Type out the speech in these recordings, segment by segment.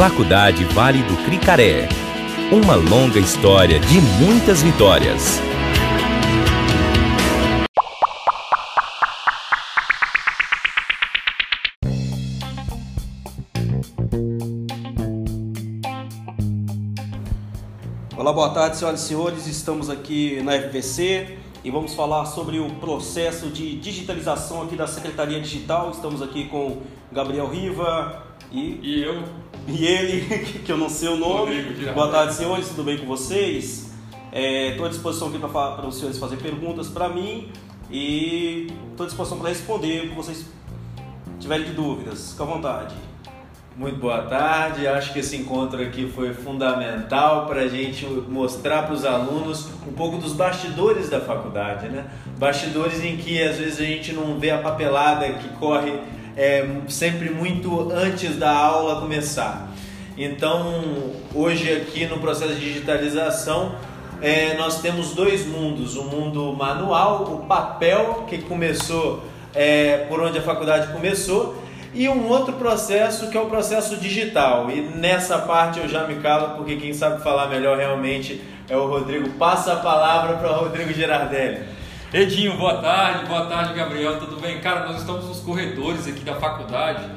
Faculdade Vale do Cricaré. Uma longa história de muitas vitórias. Olá, boa tarde, senhoras e senhores. Estamos aqui na FVC e vamos falar sobre o processo de digitalização aqui da Secretaria Digital. Estamos aqui com Gabriel Riva e, E eu, e ele, que eu não sei o nome. Rodrigo. Boa tarde, senhores. Tudo bem com vocês? Estou à disposição aqui para os senhores fazer perguntas para mim e estou à disposição para responder o que vocês tiverem de dúvidas. Fica à vontade. Muito boa tarde. Acho que esse encontro aqui foi fundamental para a gente mostrar para os alunos um pouco dos bastidores da faculdade, né? Bastidores em que às vezes a gente não vê a papelada que corre é, sempre muito antes da aula começar. Então, hoje aqui no processo de digitalização, é, nós temos dois mundos: o mundo manual, o papel que começou é, por onde a faculdade começou e um outro processo que é o processo digital. E nessa parte eu já me calo, porque quem sabe falar melhor realmente é o Rodrigo. Passa a palavra para o Rodrigo Girardelli. Edinho, boa tarde, boa tarde, Gabriel, tudo bem? Cara, nós estamos nos corredores aqui da faculdade.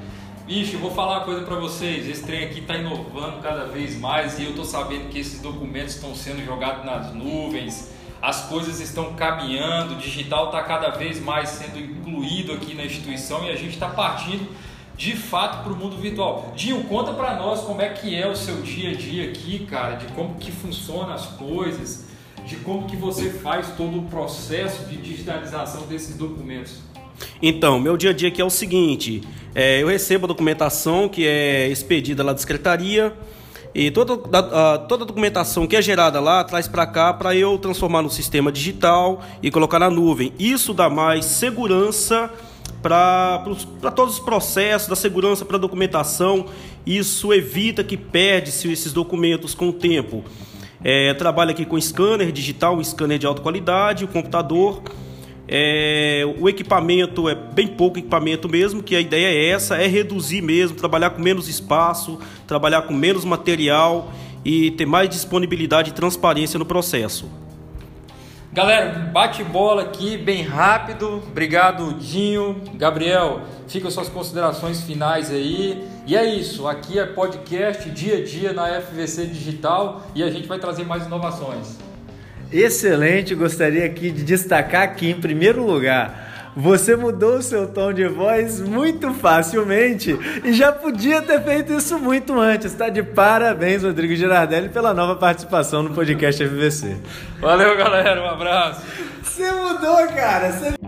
Bicho, eu vou falar uma coisa para vocês. Esse trem aqui está inovando cada vez mais e eu tô sabendo que esses documentos estão sendo jogados nas nuvens, as coisas estão caminhando, o digital está cada vez mais sendo incluído aqui na instituição e a gente está partindo de fato para o mundo virtual. Dinho, conta para nós como é que é o seu dia a dia aqui, cara, de como que funciona as coisas, de como que você faz todo o processo de digitalização desses documentos. Então, meu dia a dia aqui é o seguinte: é, eu recebo a documentação que é expedida lá da secretaria e toda, a, toda a documentação que é gerada lá traz para cá para eu transformar no sistema digital e colocar na nuvem. Isso dá mais segurança para todos os processos, da segurança para a documentação. Isso evita que perde-se esses documentos com o tempo. É, trabalho aqui com scanner digital, um scanner de alta qualidade, o computador. É, o equipamento é bem pouco equipamento mesmo, que a ideia é essa, é reduzir mesmo, trabalhar com menos espaço, trabalhar com menos material e ter mais disponibilidade e transparência no processo. Galera, bate bola aqui bem rápido. Obrigado, Dinho. Gabriel, fica suas considerações finais aí. E é isso, aqui é podcast dia a dia na FVC Digital e a gente vai trazer mais inovações. Excelente, gostaria aqui de destacar aqui em primeiro lugar. Você mudou o seu tom de voz muito facilmente e já podia ter feito isso muito antes. Está de parabéns, Rodrigo Girardelli, pela nova participação no podcast FVC. Valeu, galera. Um abraço. Você mudou, cara. Você